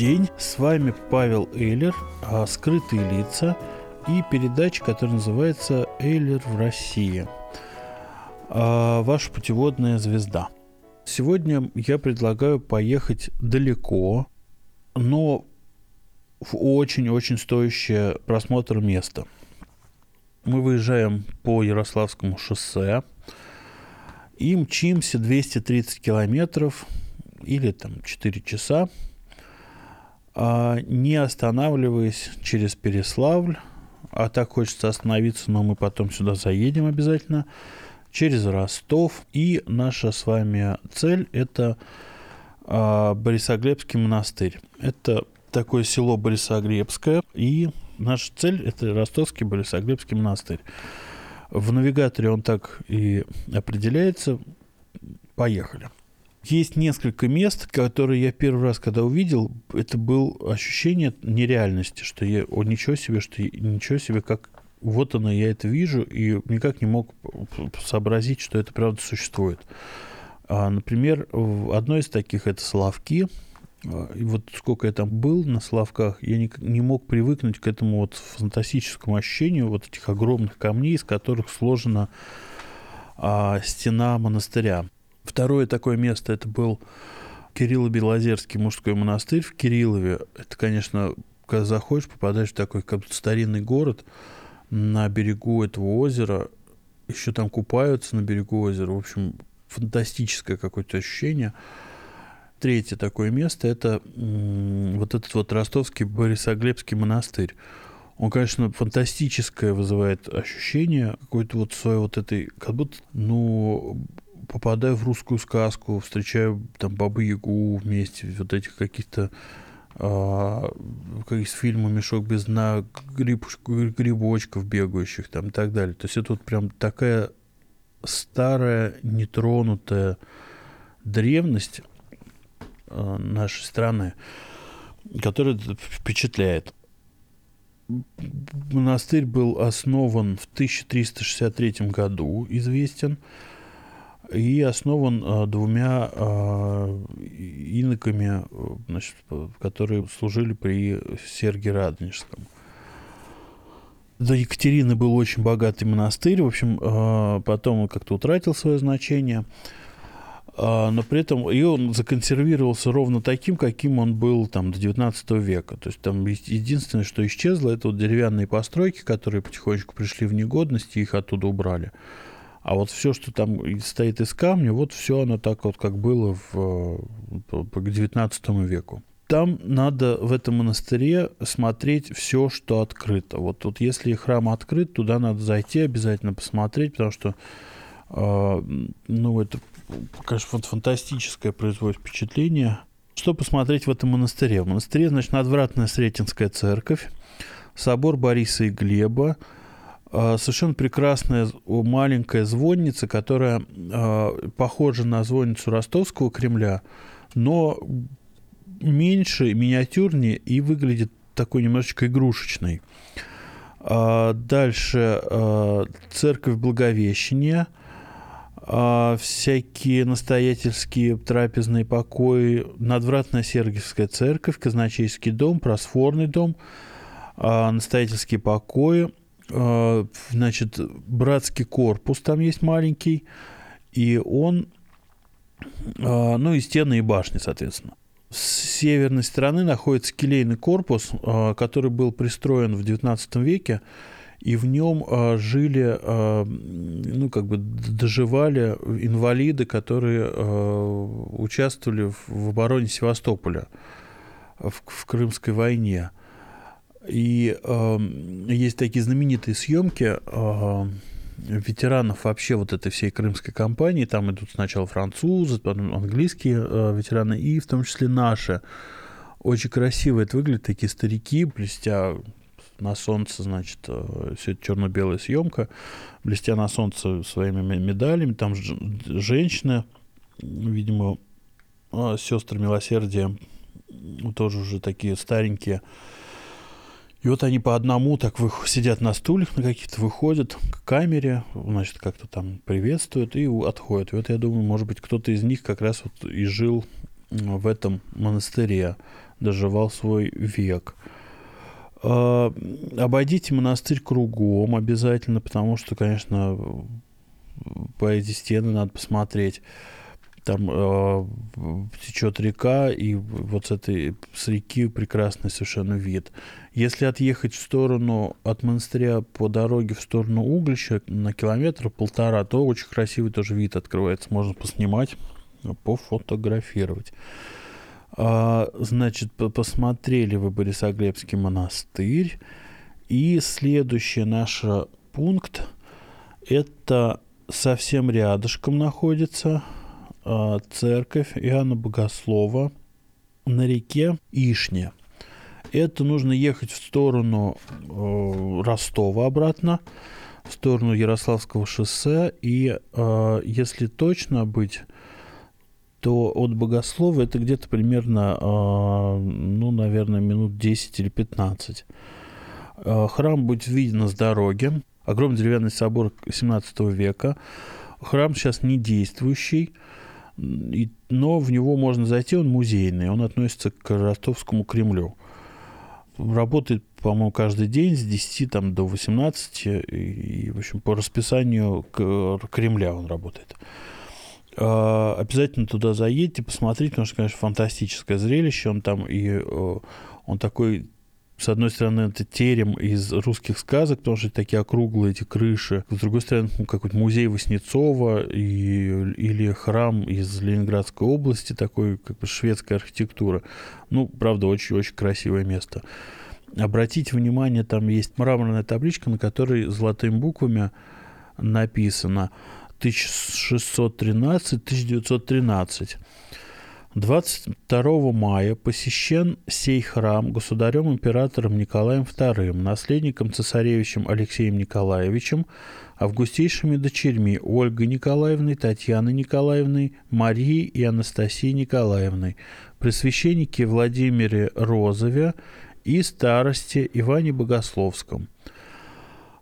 день, с вами Павел Эйлер, а, «Скрытые лица» и передача, которая называется «Эйлер в России». А, Ваша путеводная звезда. Сегодня я предлагаю поехать далеко, но в очень-очень стоящее просмотр место. Мы выезжаем по Ярославскому шоссе и мчимся 230 километров или там 4 часа, не останавливаясь через Переславль, а так хочется остановиться, но мы потом сюда заедем обязательно, через Ростов. И наша с вами цель – это а, Борисоглебский монастырь. Это такое село Борисоглебское, и наша цель – это Ростовский Борисоглебский монастырь. В навигаторе он так и определяется. Поехали. Есть несколько мест, которые я первый раз, когда увидел, это было ощущение нереальности, что я, о, ничего себе, что ничего себе, как вот оно, я это вижу, и никак не мог сообразить, что это правда существует. А, например, одно из таких это Славки. А, И вот сколько я там был на Славках, я не, не мог привыкнуть к этому вот фантастическому ощущению вот этих огромных камней, из которых сложена а, стена монастыря. Второе такое место это был Кирилло-Белозерский мужской монастырь в Кириллове. Это, конечно, когда заходишь, попадаешь в такой как старинный город на берегу этого озера. Еще там купаются на берегу озера. В общем, фантастическое какое-то ощущение. Третье такое место – это вот этот вот ростовский Борисоглебский монастырь. Он, конечно, фантастическое вызывает ощущение какой-то вот своей вот этой, как будто, ну, попадаю в русскую сказку, встречаю там Бабы Ягу вместе, вот этих каких-то а, как из фильма «Мешок без дна», гриб, грибочков бегающих там и так далее. То есть это вот прям такая старая, нетронутая древность а, нашей страны, которая впечатляет. Монастырь был основан в 1363 году, известен, и основан а, двумя а, иноками, э, значит, которые служили при Сергии Радонежском. До Екатерины был очень богатый монастырь, в общем, а, потом он как-то утратил свое значение, но при этом и он законсервировался ровно таким, каким он был там до 19 века. То есть там единственное, что исчезло, это вот деревянные постройки, которые потихонечку пришли в негодность, и их оттуда убрали. А вот все, что там стоит из камня, вот все оно так вот, как было в, к 19 веку. Там надо в этом монастыре смотреть все, что открыто. Вот тут, если храм открыт, туда надо зайти обязательно посмотреть, потому что, э, ну, это, конечно, фан- фантастическое производит впечатление. Что посмотреть в этом монастыре? В монастыре, значит, надвратная Сретенская церковь, собор Бориса и Глеба, совершенно прекрасная маленькая звонница, которая а, похожа на звонницу Ростовского Кремля, но меньше, миниатюрнее и выглядит такой немножечко игрушечной. А, Дальше а, церковь Благовещения, а, всякие настоятельские трапезные покои, надвратная Сергиевская церковь, казначейский дом, просфорный дом, а, настоятельские покои, а, значит, братский корпус там есть маленький, и он, а, ну и стены и башни, соответственно. С северной стороны находится келейный корпус, а, который был пристроен в XIX веке, и в нем а, жили, а, ну, как бы доживали инвалиды, которые а, участвовали в, обороне Севастополя в Крымской войне. И э, есть такие знаменитые съемки, э, ветеранов вообще вот этой всей крымской кампании. Там идут сначала французы, потом английские э, ветераны, и в том числе наши. Очень красиво это выглядит, такие старики, блестя на солнце, значит, э, все это черно-белая съемка, блестя на солнце своими медалями. Там женщины, видимо, э, сестры милосердия, тоже уже такие старенькие, и вот они по одному так вы, сидят на стульях на каких-то, выходят к камере, значит, как-то там приветствуют и отходят. И вот я думаю, может быть, кто-то из них как раз вот и жил в этом монастыре, доживал свой век. А, обойдите монастырь кругом обязательно, потому что, конечно, по эти стены надо посмотреть там э, течет река, и вот с этой с реки прекрасный совершенно вид. Если отъехать в сторону от монастыря по дороге в сторону Углища на километр полтора, то очень красивый тоже вид открывается. Можно поснимать, пофотографировать. А, значит, посмотрели вы Борисоглебский монастырь. И следующий наш пункт – это совсем рядышком находится – церковь Иоанна Богослова на реке Ишне. Это нужно ехать в сторону э, Ростова обратно, в сторону Ярославского шоссе. И э, если точно быть, то от Богослова это где-то примерно, э, ну, наверное, минут 10 или 15. Э, храм будет виден с дороги. Огромный деревянный собор 17 века. Храм сейчас не действующий. И, но в него можно зайти, он музейный, он относится к Ростовскому Кремлю. Работает, по-моему, каждый день с 10 там, до 18, и, в общем, по расписанию Кремля он работает. А, обязательно туда заедьте, посмотрите, потому что, конечно, фантастическое зрелище. Он там и э, он такой с одной стороны, это терем из русских сказок, потому что такие округлые эти крыши. С другой стороны, ну, какой-то музей Васнецова и, или храм из Ленинградской области, такой как бы шведская архитектура. Ну, правда, очень-очень красивое место. Обратите внимание, там есть мраморная табличка, на которой золотыми буквами написано 1613-1913. 22 мая посещен сей храм государем-императором Николаем II, наследником цесаревичем Алексеем Николаевичем, августейшими дочерьми Ольгой Николаевной, Татьяной Николаевной, Марией и Анастасией Николаевной, пресвященнике Владимире Розове и старости Иване Богословском.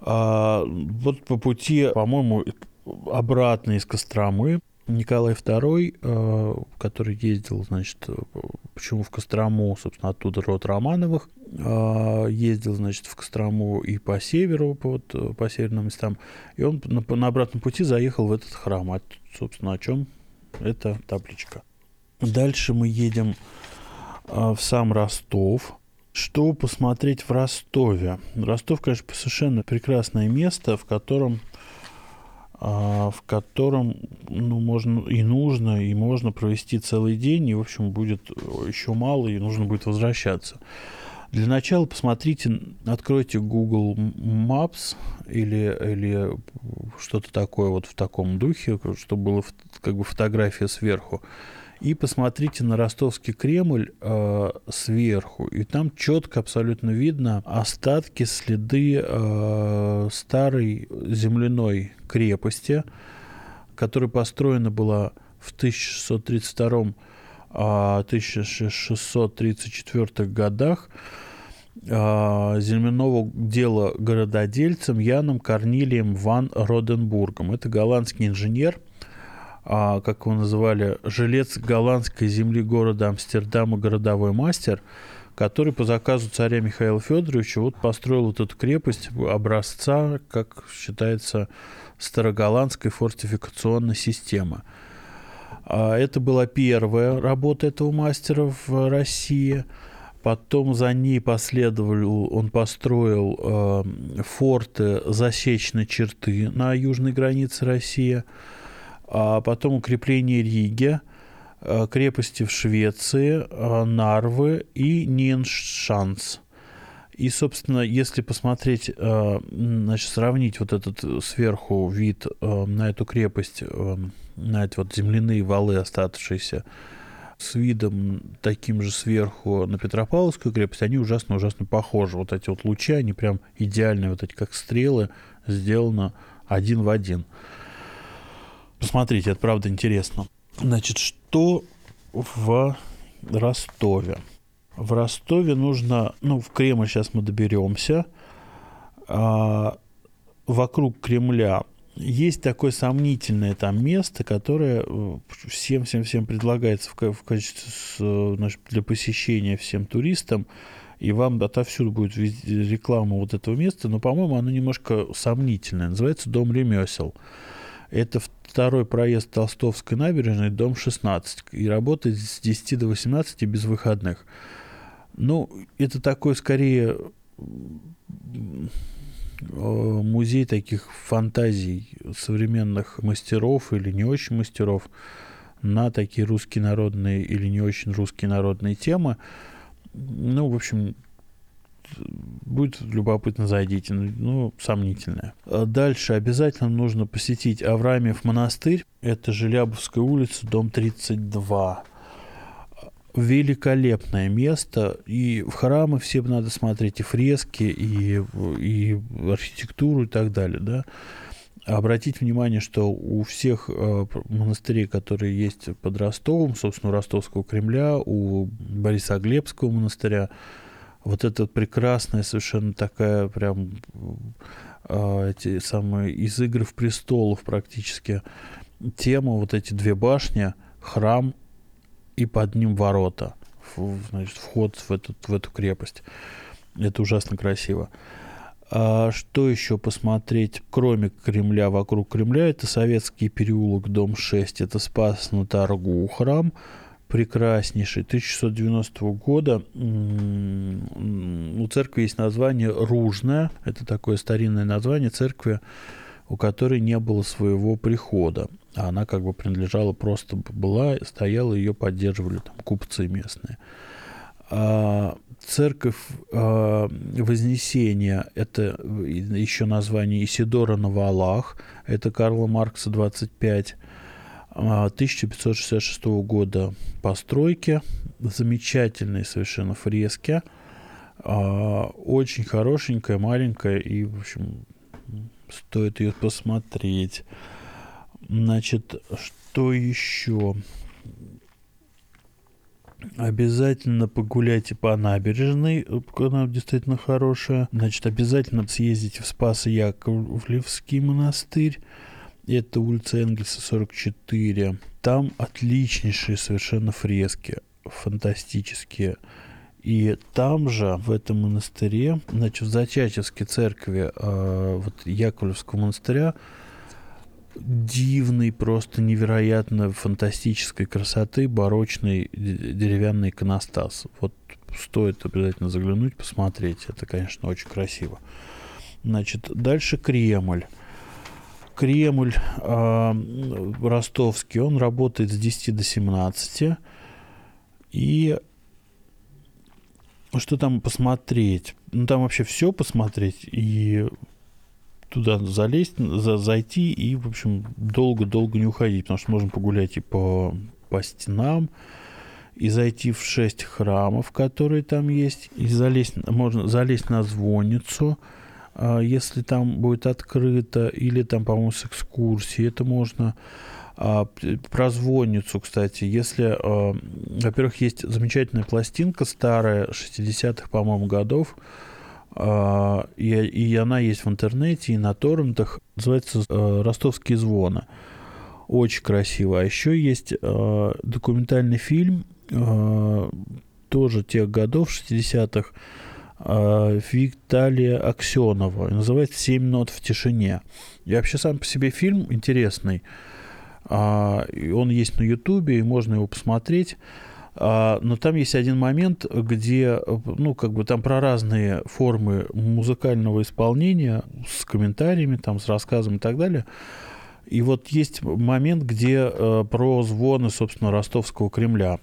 А, вот по пути, по-моему, обратно из Костромы Николай II, э, который ездил, значит, почему в Кострому, собственно, оттуда род Романовых, э, ездил, значит, в Кострому и по северу, по, вот, по северным местам, и он на, на обратном пути заехал в этот храм. А, собственно, о чем эта табличка. Дальше мы едем э, в сам Ростов. Что посмотреть в Ростове? Ростов, конечно, совершенно прекрасное место, в котором в котором ну, можно и нужно, и можно провести целый день, и, в общем, будет еще мало, и нужно будет возвращаться. Для начала посмотрите, откройте Google Maps или, или что-то такое вот в таком духе, чтобы было как бы фотография сверху и посмотрите на Ростовский Кремль э, сверху, и там четко абсолютно видно остатки, следы э, старой земляной крепости, которая построена была в 1632 1634 а, годах э, земляного дела горододельцем Яном Корнилием ван Роденбургом. Это голландский инженер – а, как его называли, жилец голландской земли города Амстердама, городовой мастер, который по заказу царя Михаила Федоровича вот построил вот эту крепость образца, как считается, староголландской фортификационной системы. А, это была первая работа этого мастера в России. Потом за ней последовал, он построил э, форты засечной черты на южной границе России – а потом укрепление Риги, а, крепости в Швеции, а, Нарвы и Ниншанс. И, собственно, если посмотреть, э, значит, сравнить вот этот сверху вид э, на эту крепость, э, на эти вот земляные валы, оставшиеся, с видом таким же сверху на Петропавловскую крепость, они ужасно-ужасно похожи. Вот эти вот лучи, они прям идеальные, вот эти как стрелы, сделано один в один. Посмотрите, это правда интересно. Значит, что в Ростове? В Ростове нужно, ну, в Кремль сейчас мы доберемся. А, вокруг Кремля есть такое сомнительное там место, которое всем-всем-всем предлагается в, в качестве значит, для посещения всем туристам, и вам отовсюду будет реклама вот этого места, но, по-моему, оно немножко сомнительное. Называется «Дом ремесел». Это второй проезд Толстовской набережной, дом 16, и работает с 10 до 18 без выходных. Ну, это такой, скорее, музей таких фантазий современных мастеров или не очень мастеров на такие русские народные или не очень русские народные темы. Ну, в общем, будет любопытно, зайдите. Ну, сомнительное. Дальше обязательно нужно посетить Авраамьев монастырь. Это Желябовская улица, дом 32 великолепное место, и в храмы все надо смотреть, и фрески, и, и архитектуру и так далее, да. Обратить внимание, что у всех э, монастырей, которые есть под Ростовом, собственно, у Ростовского Кремля, у Борисоглебского монастыря, вот эта прекрасная совершенно такая прям э, эти самые из игр в престолов практически тема, вот эти две башни, храм и под ним ворота, значит, вход в эту, в эту крепость. Это ужасно красиво. А что еще посмотреть, кроме Кремля, вокруг Кремля? Это Советский переулок, дом 6, это Спас на Торгу, храм прекраснейший, 1690 года. У церкви есть название Ружная, это такое старинное название церкви, у которой не было своего прихода. А она как бы принадлежала просто была, стояла, ее поддерживали там купцы местные. А, церковь а, Вознесения, это еще название Исидора на это Карла Маркса 25, 1566 а, года постройки, замечательные совершенно фрески, а, очень хорошенькая, маленькая, и, в общем, стоит ее посмотреть. Значит, что еще? Обязательно погуляйте по набережной, она действительно хорошая. Значит, обязательно съездите в Спасо-Яковлевский монастырь. Это улица Энгельса, 44. Там отличнейшие совершенно фрески, фантастические. И там же, в этом монастыре, значит, в Зачачевской церкви э, вот Яковлевского монастыря, дивный, просто невероятно фантастической красоты барочный деревянный иконостас. Вот стоит обязательно заглянуть, посмотреть. Это, конечно, очень красиво. Значит, дальше Кремль. Кремль э, ростовский, он работает с 10 до 17. И что там посмотреть? Ну, там вообще все посмотреть. И туда залезть, за, зайти и, в общем, долго-долго не уходить, потому что можем погулять и по, по стенам, и зайти в шесть храмов, которые там есть, и залезть, можно залезть на звонницу, а, если там будет открыто, или там, по-моему, с экскурсии, это можно. А, про звонницу, кстати, если, а, во-первых, есть замечательная пластинка старая, 60-х, по-моему, годов, а, и, и она есть в интернете и на торрентах. Называется «Ростовские звоны». Очень красиво. А еще есть документальный фильм тоже тех годов, 60-х, Виталия Аксенова. Называется «Семь нот в тишине». И вообще сам по себе фильм интересный. А, он есть на Ютубе, и можно его посмотреть. А, но там есть один момент, где, ну, как бы там про разные формы музыкального исполнения с комментариями, там, с рассказом и так далее. И вот есть момент, где э, про звоны, собственно, ростовского Кремля.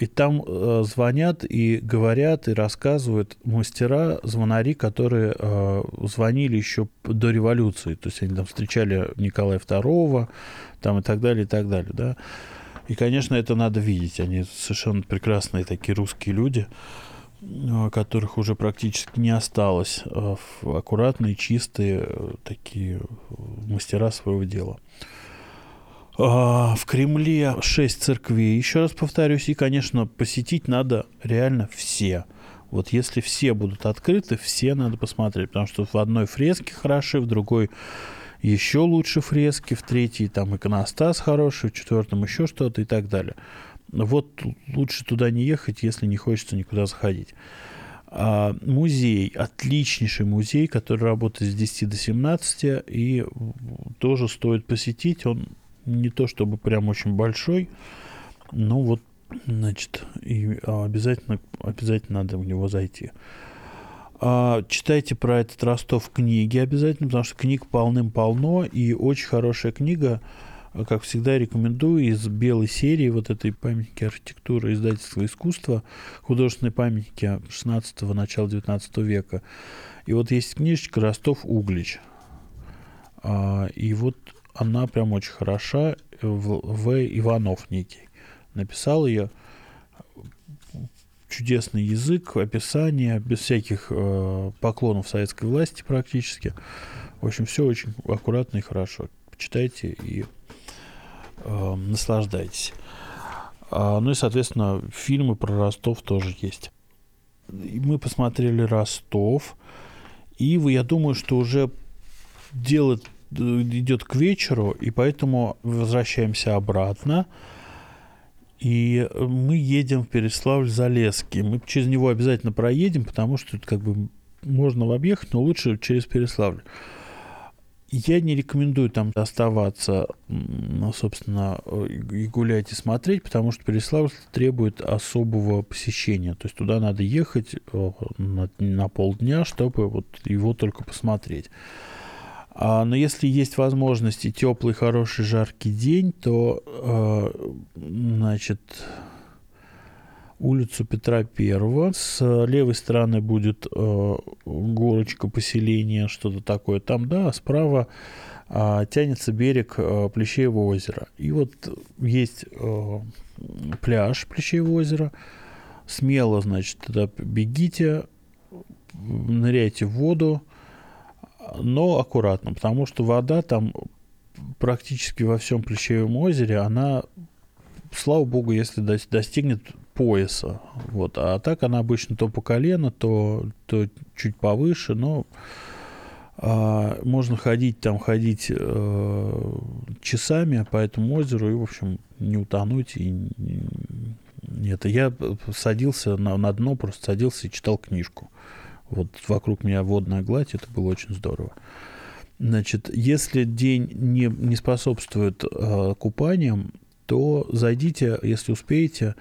И там э, звонят и говорят, и рассказывают мастера, звонари, которые э, звонили еще до революции. То есть они там встречали Николая II, там и так далее, и так далее, да. И, конечно, это надо видеть. Они совершенно прекрасные такие русские люди, э, которых уже практически не осталось. э, Аккуратные, чистые, э, такие мастера своего дела. А, В Кремле шесть церквей, еще раз повторюсь, и, конечно, посетить надо реально все. Вот если все будут открыты, все надо посмотреть, потому что в одной фреске хороши, в другой еще лучше фрески, в третьей там иконостас хороший, в четвертом еще что-то и так далее. Вот лучше туда не ехать, если не хочется никуда заходить. А, музей, отличнейший музей, который работает с 10 до 17, и тоже стоит посетить. Он не то чтобы прям очень большой, но вот, значит, и а, обязательно, обязательно надо в него зайти. А, читайте про этот Ростов книги обязательно, потому что книг полным-полно, и очень хорошая книга, как всегда, рекомендую из белой серии вот этой памятники архитектуры издательства искусства, художественные памятники 16-го, начала 19 века. И вот есть книжечка «Ростов Углич». А, И вот она прям очень хороша. В. В. Иванов некий написал ее. Чудесный язык, описание, без всяких э, поклонов советской власти практически. В общем, все очень аккуратно и хорошо. Читайте и э, наслаждайтесь. А, ну и, соответственно, фильмы про Ростов тоже есть. И мы посмотрели Ростов. И я думаю, что уже дело э, идет к вечеру, и поэтому возвращаемся обратно. И мы едем в Переславль-Залесский. Мы через него обязательно проедем, потому что тут как бы можно объехать, но лучше через Переславль. Я не рекомендую там оставаться, собственно, и гулять, и смотреть, потому что Переславль требует особого посещения. То есть туда надо ехать э, на, на полдня, чтобы вот его только посмотреть. А, но если есть возможность и теплый, хороший, жаркий день, то, э, значит, улицу Петра Первого. С левой стороны будет э, горочка поселения, что-то такое там, да, а справа а, тянется берег э, Плещеева озера. И вот есть э, пляж Плещеева озера. Смело, значит, туда бегите, ныряйте в воду, но аккуратно, потому что вода там практически во всем Плещеевом озере, она, слава богу, если дос- достигнет пояса. Вот. А так она обычно то по колено, то, то чуть повыше, но а, можно ходить там, ходить э, часами по этому озеру и, в общем, не утонуть. И, не- нет, я садился на, на дно, просто садился и читал книжку. Вот вокруг меня водная гладь, это было очень здорово. Значит, если день не, не способствует э, купаниям, то зайдите, если успеете,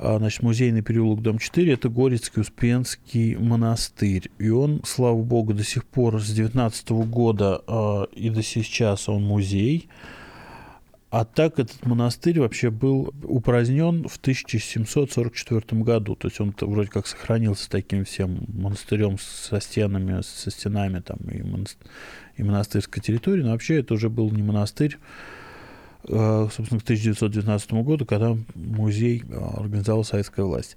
а, значит, музейный переулок, дом 4, это Горецкий Успенский монастырь. И он, слава богу, до сих пор с 19 года а, и до сейчас он музей. А так этот монастырь вообще был упразднен в 1744 году. То есть он вроде как сохранился таким всем монастырем со стенами, со стенами там и, монас- и монастырской территории. Но вообще это уже был не монастырь, э, собственно, к 1919 году, когда музей э, организовала советская власть.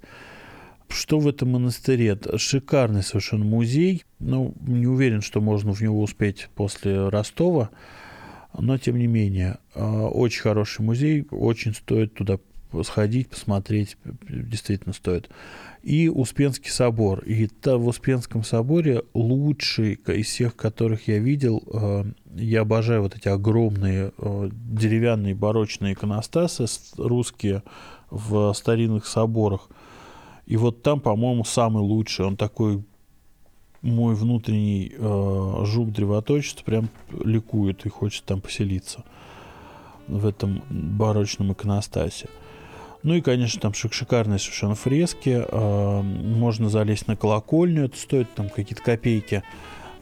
Что в этом монастыре? Шикарный совершенно музей. Ну, не уверен, что можно в него успеть после Ростова, но тем не менее, э, очень хороший музей, очень стоит туда сходить, посмотреть, действительно стоит. И Успенский собор. И та, в Успенском соборе лучший из всех, которых я видел, э, я обожаю вот эти огромные э, деревянные барочные иконостасы русские в старинных соборах. И вот там, по-моему, самый лучший. Он такой мой внутренний э, жук древоточества прям ликует и хочет там поселиться в этом барочном иконостасе. Ну и, конечно, там шик- шикарные совершенно фрески. э, можно залезть на колокольню, это стоит там какие-то копейки,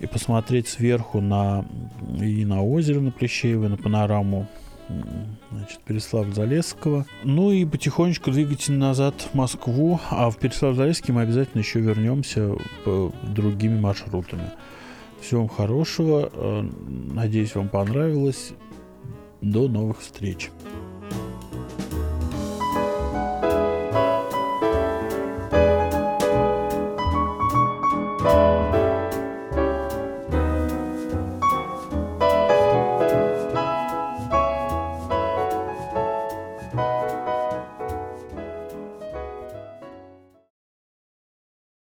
и посмотреть сверху на и на озеро на Плещеево, на панораму значит, Переславль-Залесского. Ну и потихонечку двигайте назад в Москву, а в Переславль-Залесский мы обязательно еще вернемся по другими маршрутами. Всего вам хорошего. э, Надеюсь, вам понравилось. До новых встреч.